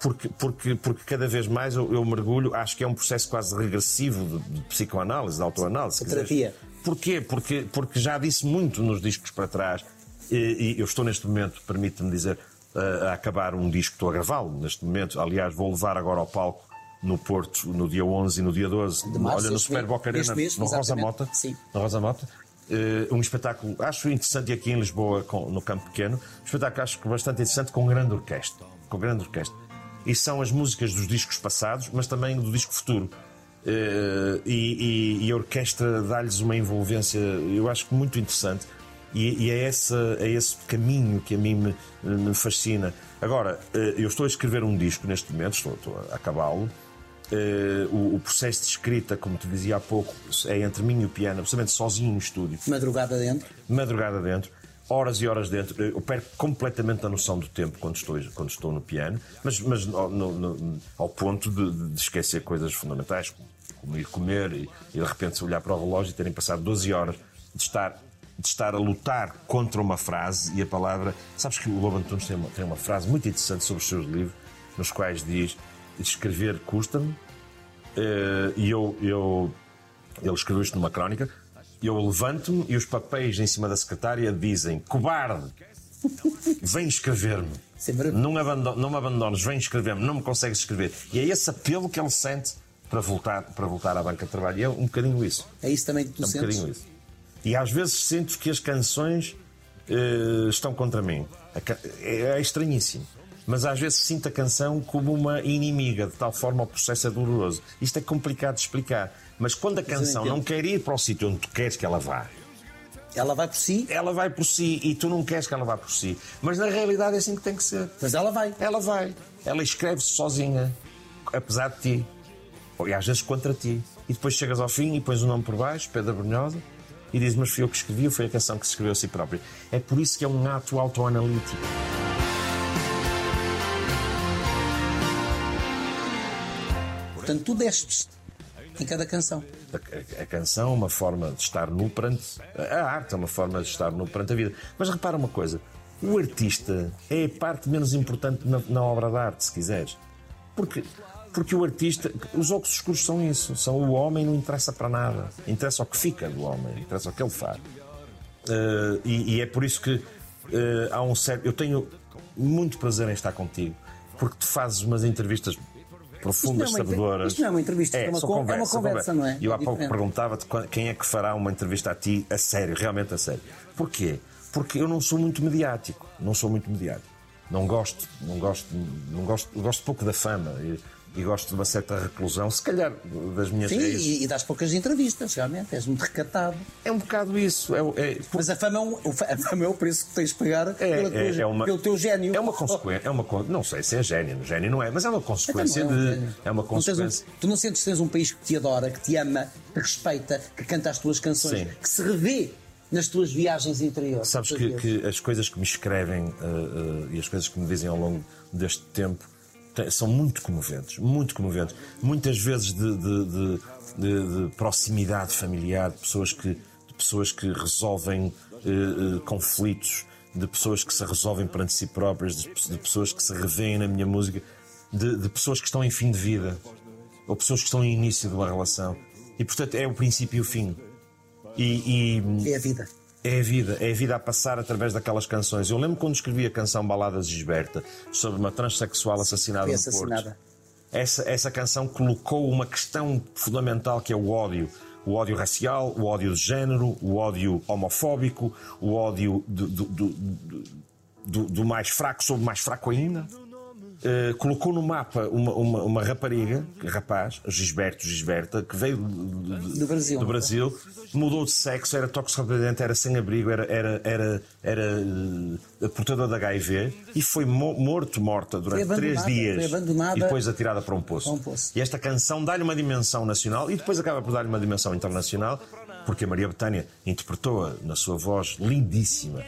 Porque, porque, porque cada vez mais eu, eu mergulho, acho que é um processo quase regressivo de, de psicoanálise, de autoanálise. terapia. Porquê? Porque, porque já disse muito nos discos para trás e, e eu estou neste momento, permite-me dizer, a, a acabar um disco, estou a gravá-lo neste momento. Aliás, vou levar agora ao palco no Porto no dia 11 e no dia 12. março, Olha, no Super. Boca Arena, no Rosa. Mota. Sim. Na Rosa Mota. Eh, um espetáculo, acho interessante, aqui em Lisboa, com- no Campo Pequeno, um espetáculo acho bastante interessante, com grande orquestra. Com grande orquestra. E são as músicas dos discos passados, mas também do disco futuro. Eh, e, e- e a orquestra dá-lhes uma envolvência, eu acho que muito interessante. E, e é, essa, é esse caminho que a mim me, me fascina. Agora, eh, eu estou a escrever um disco neste momento, estou, estou a acabá-lo. Eh, o, o processo de escrita, como te dizia há pouco, é entre mim e o piano, absolutamente sozinho no estúdio, Madrugada dentro. madrugada dentro, horas e horas dentro. Eu perco completamente a noção do tempo quando estou, quando estou no piano, mas, mas no- no- no- ao ponto de, de esquecer coisas fundamentais, como, como ir comer e, e de repente se olhar para o relógio e terem passado 12 horas de estar, de estar a lutar contra uma frase e a palavra. Sabes que o Lobo Antunes tem uma, tem uma frase muito interessante sobre os seus livros, nos quais diz: escrever custa-me. Eh, e eu, eu, ele escreveu isto numa crónica. Eu levanto-me e os papéis em cima da secretária dizem: cobarde, vem escrever-me. Não, abando- não me abandones, vem escrever-me, não me consegues escrever. E é esse apelo que ele sente para voltar, para voltar à banca de trabalho. E é um bocadinho isso. É isso também que tu É um sentes? bocadinho isso. E às vezes sinto que as canções eh, estão contra mim. É, é estranhíssimo. Mas às vezes sinto a canção como uma inimiga, de tal forma o processo é doloroso. Isto é complicado de explicar. Mas quando a canção não quer ir para o sítio onde tu queres que ela vá, Ela vai por si, ela vai por si e tu não queres que ela vá por si. Mas na realidade é assim que tem que ser. mas ela vai. Ela vai. Ela escreve-se sozinha, apesar de ti. E às vezes contra ti. E depois chegas ao fim e pões o nome por baixo, Pedro Brunhosa, e dizes, mas fui eu que escrevi, foi a canção que se escreveu a si própria. É por isso que é um ato autoanalítico. Portanto, tu destes em cada canção. A, a- a canção é uma forma de estar nu perante. A arte é uma forma de estar nu perante a vida. Mas repara uma coisa: o artista é a parte menos importante na, na obra de arte, se quiseres. Porque, porque o artista. Os óculos escuros são isso. São o homem não interessa para nada. Interessa o que fica do homem, interessa o que ele faz. Eh, e, e é por isso que eh, há um certo. Eu tenho muito prazer em estar contigo, porque tu fazes umas entrevistas profundas, Isto é uma sabedoras. isto não é uma entrevista, é uma são con- é uma conversa, conversa, não é? Eu há É pouco perguntava-te quem é que fará uma entrevista a ti a sério, realmente a sério. Porquê? Porque eu não sou muito mediático. Não sou muito mediático. Não gosto, não gosto, não gosto, gosto pouco da fama e, gosto de uma certa reclusão, se calhar das minhas Sim, e, e dás poucas entrevistas, realmente. És muito recatado. É um bocado isso. É, é- Mas a fama, é um- a fama é o preço que tens de pagar É, pela é, tua- é uma, pelo teu gênio. É uma consequência. É uma, não sei se é gênio, gênio não é, mas é uma consequência Então não é de. É uma Não tens um- consequência. tu não sentes que tens um país que te adora, que te ama, que respeita, que canta as tuas canções, Sim. que se revê nas tuas viagens interiores. Sabes que, que as coisas que me escrevem uh, uh, e as coisas que me dizem ao longo deste tempo te- são muito comoventes, muito comoventes. Muitas vezes de, de- de- de- de proximidade familiar, de pessoas que, pessoas que resolvem uh, uh, conflitos, de pessoas que se resolvem perante si próprias, de, pessoas que se revêem na minha música, de, de pessoas que estão em fim de vida ou pessoas que estão em início de uma relação. E portanto é o princípio e o fim. E- e, É a vida. É a vida, é a vida a passar através daquelas canções. Eu lembro quando escrevi a canção Baladas de Gisberta sobre uma transexual assassinada Foi no Porto. assassinada. Essa, essa canção colocou uma questão fundamental que é o ódio. O ódio racial, o ódio de género, o ódio homofóbico, o ódio do, do- do- do- mais fraco sobre o mais fraco ainda. Uh, colocou no mapa uma, uma, uma rapariga, rapaz, Gisberto, Gisberta, que veio do, do- Brasil. do Brasil, mudou de sexo, era toxicodependente, era sem abrigo, era, era, era, era uh, portador de HIV e foi mo- morto, morta durante três dias e depois atirada para um poço. para um poço. E esta canção dá-lhe uma dimensão nacional e depois acaba por dar-lhe uma dimensão internacional, porque a Maria Betânia interpretou-a na sua voz lindíssima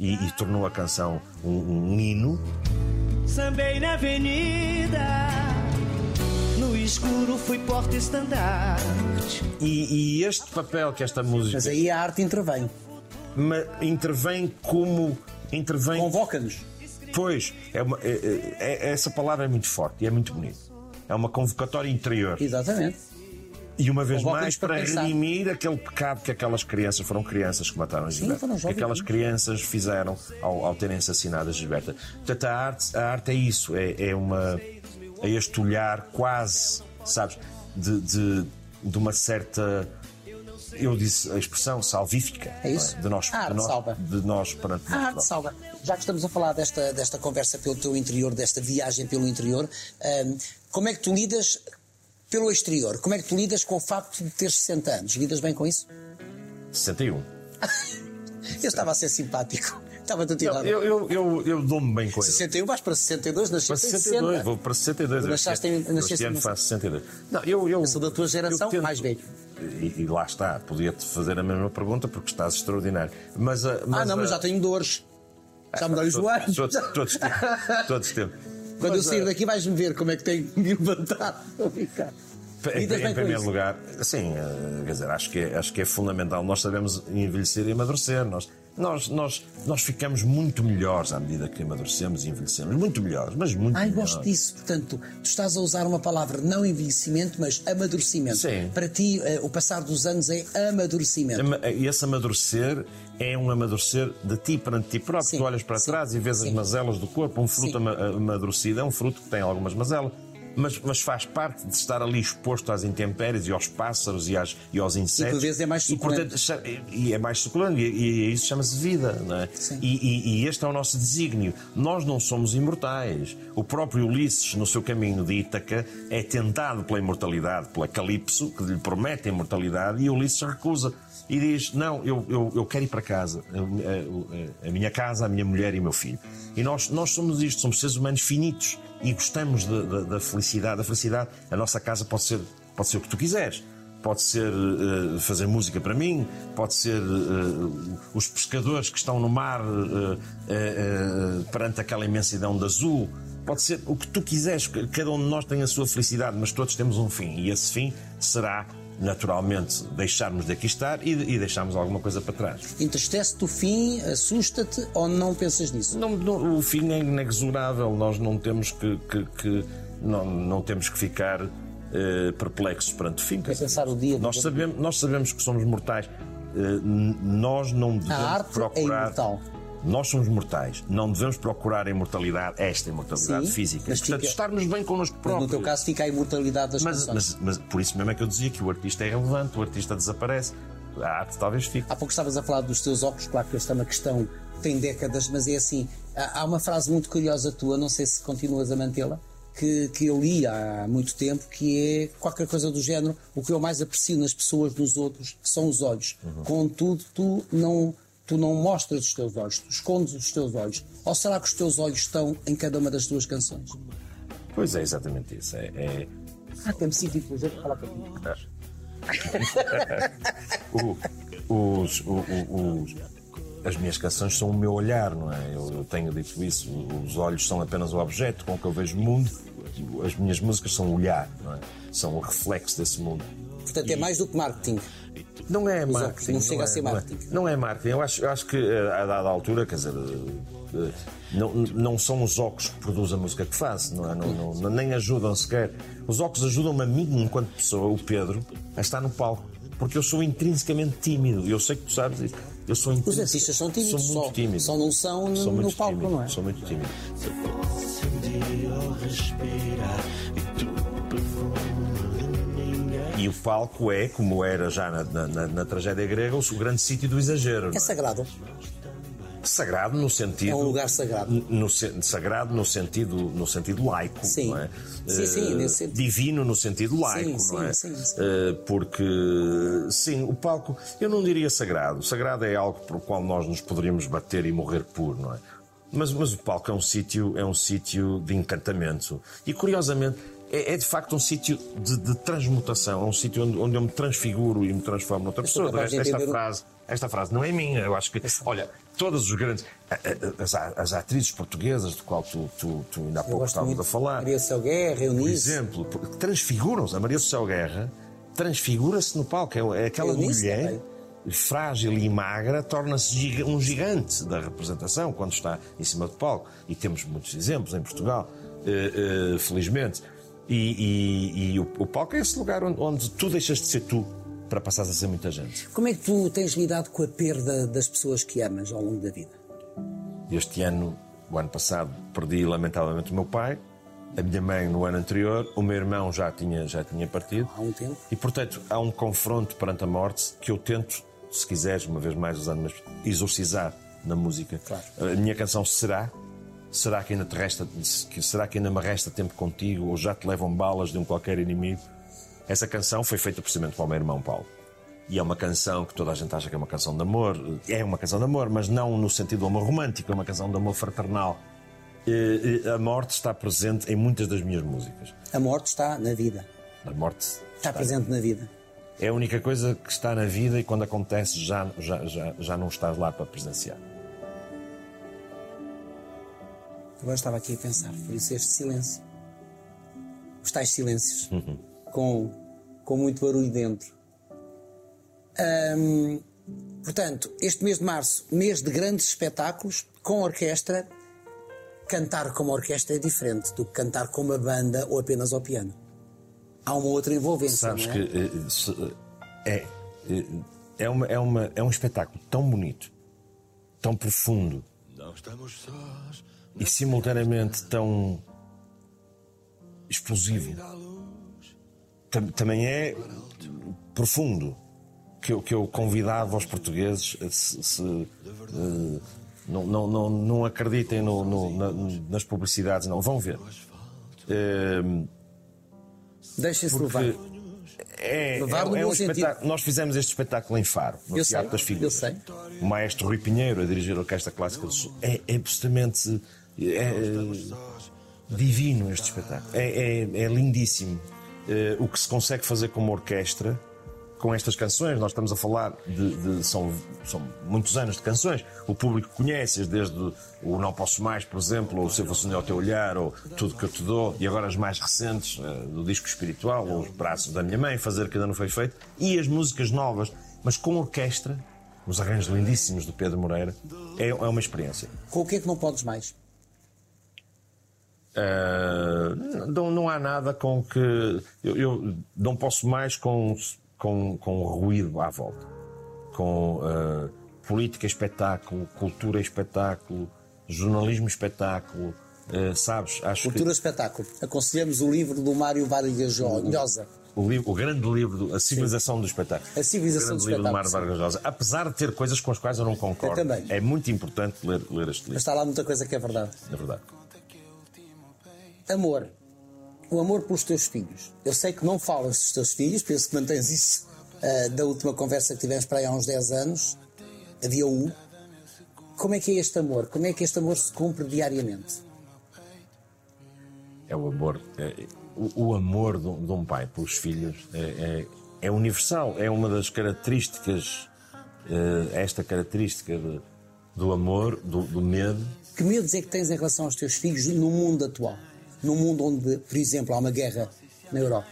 e, e tornou a canção um, um hino. Sambei na avenida, no escuro fui porta-estandarte. E, e este papel que esta música Mas aí a arte intervém. ma- intervém como. intervém. Convoca-nos. Pois, é uma- é- é- é- essa palavra é muito forte e é muito bonito. É uma convocatória interior. Exatamente. E uma vez mais para para redimir aquele pecado que aquelas crianças foram crianças que mataram a Gilberta. foram que aquelas sim. crianças fizeram ao, ao terem assassinado a Gilberta. Portanto, a arte, a arte é isso, é, é uma. é este olhar quase, sabes, de, de, de uma certa. Eu disse a expressão salvífica. É isso. não De nós, A arte de nós, salva. de nós perante A nós arte próprios. salva. Já que estamos a falar desta, desta conversa pelo teu interior, desta viagem pelo interior, hum, como é que tu lidas pelo exterior? Como é que tu lidas com o facto de teres 60 anos? Lidas bem com isso? 61. *laughs* Eu estava a ser simpático. Estava-te a tirar. Eu eu, eu, eu dou-me bem com ele. 61 vais para 62, nasceste Para em 62, 60. vou para 62. Tu nasceste em- nasceste Este ano faço 62. Não, eu, eu, sou da tua geração, eu tento- mais velho. E, e lá está, podia-te fazer a mesma pergunta porque estás extraordinário. Mas, a- Ah, não, mas já tenho dores. Já me dói os todos- joelhos. Todos, todos, temos, todos temos. Quando eu sair a- daqui vais-me ver como é que tenho que me levantar. Em, em primeiro isso? lugar, sim, eh, quer dizer, acho que, é, acho que é fundamental. Nós sabemos envelhecer e amadurecer. Nós, nós, nós, nós ficamos muito melhores à medida que amadurecemos e envelhecemos. Muito melhores, mas muito Ai, melhores. gosto disso. Portanto, tu estás a usar uma palavra não envelhecimento, mas amadurecimento. Sim. Para ti, eh, o passar dos anos é amadurecimento. Ama- E esse amadurecer é um amadurecer de ti perante ti próprio. Sim, Tu olhas para sim, trás e vês as sim. mazelas do corpo. Um fruto amadurecido é um fruto que tem algumas mazelas. Mas, mas faz parte de estar ali exposto às intempéries e aos pássaros e, às, e aos insetos. E por vezes é mais E, portanto, suculento. e é mais suculento, e, e isso chama-se vida. Não é? Sim. E, e- e este é o nosso desígnio. Nós não somos imortais. O próprio Ulisses, no seu caminho de Ítaca, é tentado pela imortalidade, pela Calipso, que lhe promete a imortalidade, e Ulisses recusa. E diz: Não, eu, eu, eu quero ir para casa. A, a- a minha casa, a minha mulher e o meu filho. E nós, nós somos isto, somos seres humanos finitos e gostamos de- de- da felicidade. A felicidade, a nossa casa pode ser, pode ser o que tu quiseres. Pode ser eh, fazer música para mim, pode ser eh, os pescadores que estão no mar eh, perante aquela imensidão de azul. Pode ser o que tu quiseres, cada um de nós tem a sua felicidade, mas todos temos um fim. E esse fim será, naturalmente, deixarmos de aqui estar e, e deixarmos alguma coisa para trás. Entristece-te o fim, assusta-te ou não pensas nisso? Não, não- o fim é inexorável, nós não temos que, que- que- não, não temos que ficar eh, perplexos perante o fim. pensar o dia nós sabemos, nós sabemos que somos mortais. N- nós não devemos arte é procurar. imortal. Nós somos mortais, não devemos procurar a imortalidade, esta imortalidade Sim, física. mas Portanto, fica- estarmos bem connosco Mas próprios. no teu caso fica a imortalidade das Mas, canções. mas- mas por isso mesmo é que eu dizia que o artista é relevante, o artista desaparece, a arte talvez fique. Há pouco estavas a falar dos teus óculos, claro que esta é uma questão que tem décadas, mas é assim. Há uma frase muito curiosa tua, não sei se continuas a mantê-la, que, que eu li há muito tempo, que é qualquer coisa do género. O que eu mais aprecio nas pessoas, nos outros, são os olhos. Contudo, tu não, tu não mostras os teus olhos, tu escondes os teus olhos. Ou será que os teus olhos estão em cada uma das tuas canções? Pois é, exatamente isso. É, é- Ah, tem-me sentido, por exemplo, falar contigo. *laughs* o- os, o- o- os- as minhas canções são o meu olhar, não é? Eu, eu tenho dito isso. Os olhos são apenas o objeto com que eu vejo o mundo. As minhas músicas são o olhar, não é? São o reflexo desse mundo. Portanto, é mais do que marketing. Não é marketing. não chega é, a ser não é. marketing. Não é marketing. Eu acho, eu acho que eh, a dada altura, quer dizer, eh, não, não são os óculos que produzem a música que faço, não é? Não, não- nem ajudam sequer. Os óculos ajudam-me a mim, enquanto pessoa, o Pedro, a estar no palco. Porque eu sou intrinsecamente tímido. Eu sei que tu sabes isso. Eu sou Os artistas são tímidos, Sou muito só, tímido. só não são no, no palco, tímido, não é? Sou muito tímido. Sentir ou respirar e tu perfume E o palco é, como era já na, na- na- tragédia grega, o grande sítio do exagero. É é? sagrado. Sagrado no sentido. É um lugar sagrado. No, sagrado no sentido, no sentido laico, Sim. não é? Sim, sim, Eh, nesse sentido. Divino no sentido laico, Sim, não é? sim, sim, sim. Eh, porque, sim, o palco, eu não diria sagrado. Sagrado é algo por qual nós nos poderíamos bater e morrer por, não é? Mas, mas o palco é um sítio, é um sítio de encantamento. E curiosamente, é, é de facto um sítio de, de transmutação, é um sítio onde, onde eu me transfiguro e me transformo noutra pessoa. Resto, esta frase, esta frase não é minha. Eu acho que, olha, todas os grandes. As, as atrizes portuguesas, de qual tu, tu, tu ainda há pouco estavas muito a falar, Maria Céu Guerra, por Eunice. exemplo, porque transfiguram-se. A Maria Social Guerra transfigura-se no palco. É, é aquela Eunice mulher também. frágil e magra, torna-se um gigante da representação quando está em cima do palco. E temos muitos exemplos em Portugal, eh, eh, felizmente. E, e- e o, o palco é esse lugar onde, onde tu deixas de ser tu para passares a ser muita gente. Como é que tu tens lidado com a perda das pessoas que amas ao longo da vida? Este ano, o ano passado, perdi lamentavelmente o meu pai, a minha mãe no ano anterior, o meu irmão já tinha, já tinha partido. Há um tempo. E, portanto, há um confronto perante a morte que eu tento, se quiseres, uma vez mais usando, mas exorcizar na música. Claro. A minha canção será. Será que ainda te resta, será que ainda me resta tempo contigo ou já te levam balas de um qualquer inimigo? Essa canção foi feita precisamente para o meu irmão Paulo. E é uma canção que toda a gente acha que é uma canção de amor. É uma canção de amor, mas não no sentido do amor romântico, é uma canção de amor fraternal. E- e A morte está presente em muitas das minhas músicas. A morte está na vida. A morte Está presente na vida. é a única coisa que está na vida e quando acontece já, já, já, já não estás lá para presenciar. Agora estava aqui a pensar, por isso este silêncio. Os tais silêncios. Com, com muito barulho dentro. Portanto, este mês de março, mês de grandes espetáculos, com orquestra. Cantar como orquestra é diferente do que cantar com uma banda ou apenas ao piano. Há uma outra envolvência. Sabes não é? que eh, se- é, eh, é, uma, é, uma, é um espetáculo tão bonito, tão profundo Não estamos sós. E simultaneamente tão explosivo. Tam- Também é profundo. Que eu, que eu convidava os portugueses a se. se, eh, não, não, não, não acreditem no- no- na- nas publicidades, não. Vão ver. Eh, Deixem-se levar. porque é, Levar é- é um espetáculo. Nós fizemos este espetáculo em Faro, no Eu Teatro sei, das sei. O maestro Rui Pinheiro a dirigir a Orquestra Clássica do Sul. É, é absolutamente é, divino este espetáculo. É, é- é lindíssimo. Eh, o que se consegue fazer com uma orquestra, com estas canções, nós estamos a falar de. de- são, são muitos anos de canções. O público conhece desde o Não Posso Mais, por exemplo, ou Se Eu Fosse Sonhar ao Teu Olhar, ou Tudo Que Eu Te Dou, e agora as mais recentes, eh, do disco espiritual, ou Os Braços da Minha Mãe, Fazer Que Ainda Não Foi Feito, e as músicas novas, mas com orquestra, os arranjos lindíssimos do Pedro Moreira, é, é uma experiência. Com o que é que não podes mais? Ah, não, não há nada com que. Eu, eu não posso mais com, com, com ruído à volta. Com ah, política espetáculo, cultura espetáculo, jornalismo espetáculo. ah, sabes? Acho Cultura Espetáculo. Aconselhamos o livro do Mário Vargas Llosa. que o, livro, o grande livro, do- A Civilização do Espetáculo. A Civilização o do livro do Espetáculo, Mário Vargas Llosa. Apesar de ter coisas com as quais eu não concordo, Eu também. é muito importante ler, ler este Mas livro, está lá muita coisa que é verdade. na verdade. Amor. O amor pelos teus filhos. Eu sei que não falas dos teus filhos, penso que mantens isso ah, da última conversa que tivemos para aí há uns 10 anos. Havia um. Como é que é este amor? Como é que este amor se cumpre diariamente? É o amor. é- o, o amor de um, de um pai pelos filhos é, é- é universal. É uma das características, eh, esta característica de- do amor, do, do medo. Que medos é que tens em relação aos teus filhos no mundo atual? Num mundo onde, por exemplo, há uma guerra na Europa.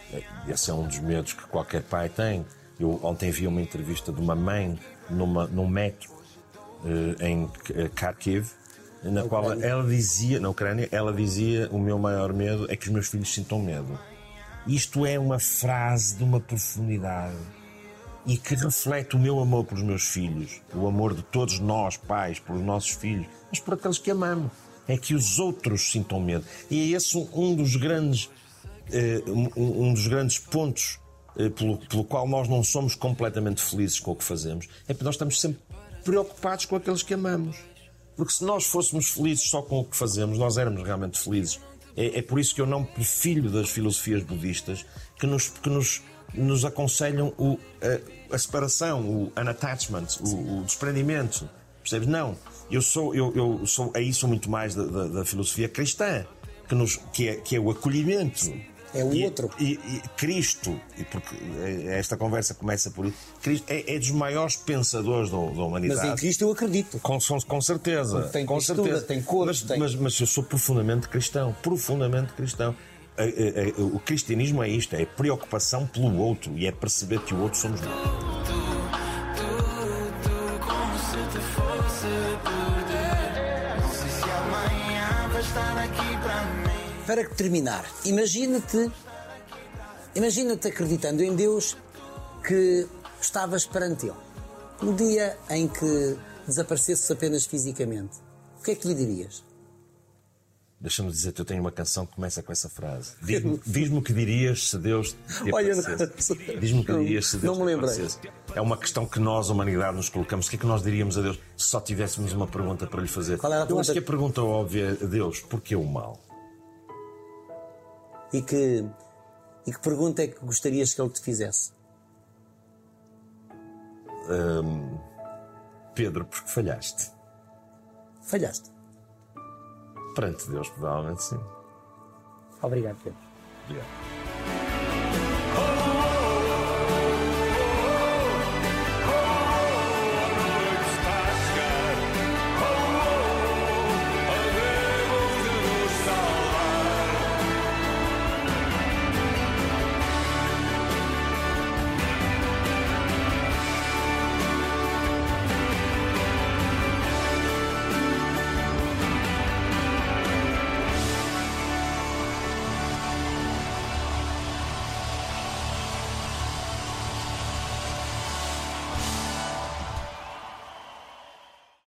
Esse é um dos medos que qualquer pai tem. Eu ontem vi uma entrevista de uma mãe numa, num metro eh, em K- Kharkiv, na qual Ucrânia. ela dizia, na Ucrânia, ela dizia: O meu maior medo é que os meus filhos sintam medo. Isto é uma frase de uma profundidade e que reflete o meu amor pelos meus filhos, o amor de todos nós, pais, pelos nossos filhos, mas por aqueles que amamos. É que os outros sintam medo. E é esse um, dos grandes eh, um dos grandes pontos eh, pelo, pelo qual nós não somos completamente felizes com o que fazemos é porque nós estamos sempre preocupados com aqueles que amamos. Porque se nós fôssemos felizes só com o que fazemos, nós éramos realmente felizes. É, é por isso que eu não prefiro das filosofias budistas que nos, que nos, nos aconselham o, a, a separação, o unattachment, o, o desprendimento. Percebes? Não. Eu sou, eu, eu sou, aí sou muito mais da, da- da filosofia cristã, que, nos, que, é, que é o acolhimento. É o E- outro. E, e Cristo, e porque eh, esta conversa começa por Cristo é, é dos maiores pensadores da, da Mas humanidade. em Cristo eu acredito. Com, com- com certeza. Tem com textura, certeza. tem cor, mas, tem- Mas, mas eu sou profundamente cristão. Profundamente cristão. O cristianismo é isto: é preocupação pelo outro e é perceber que o outro somos nós. Para terminar, imagina-te, imagina-te acreditando em Deus que estavas perante Ele. No dia em que desaparecesses apenas fisicamente, o que é que lhe dirias? Deixa-me dizer-te, eu tenho uma canção que começa com essa frase. *laughs* Diz-me diz-me o que dirias se Deus te *laughs* Olha, Diz-me o que dirias se Deus não me lembrei. aparecesse. É uma questão que nós, humanidade, nos colocamos. O que é que nós diríamos a Deus se só tivéssemos uma pergunta para lhe fazer? Qual era a eu acho que a pergunta óbvia é a Deus, porquê o mal? E que, e que pergunta é que gostarias que Ele te fizesse? Pedro, porque falhaste? Falhaste. Perante Deus, provavelmente sim. Obrigado, Pedro. Obrigado.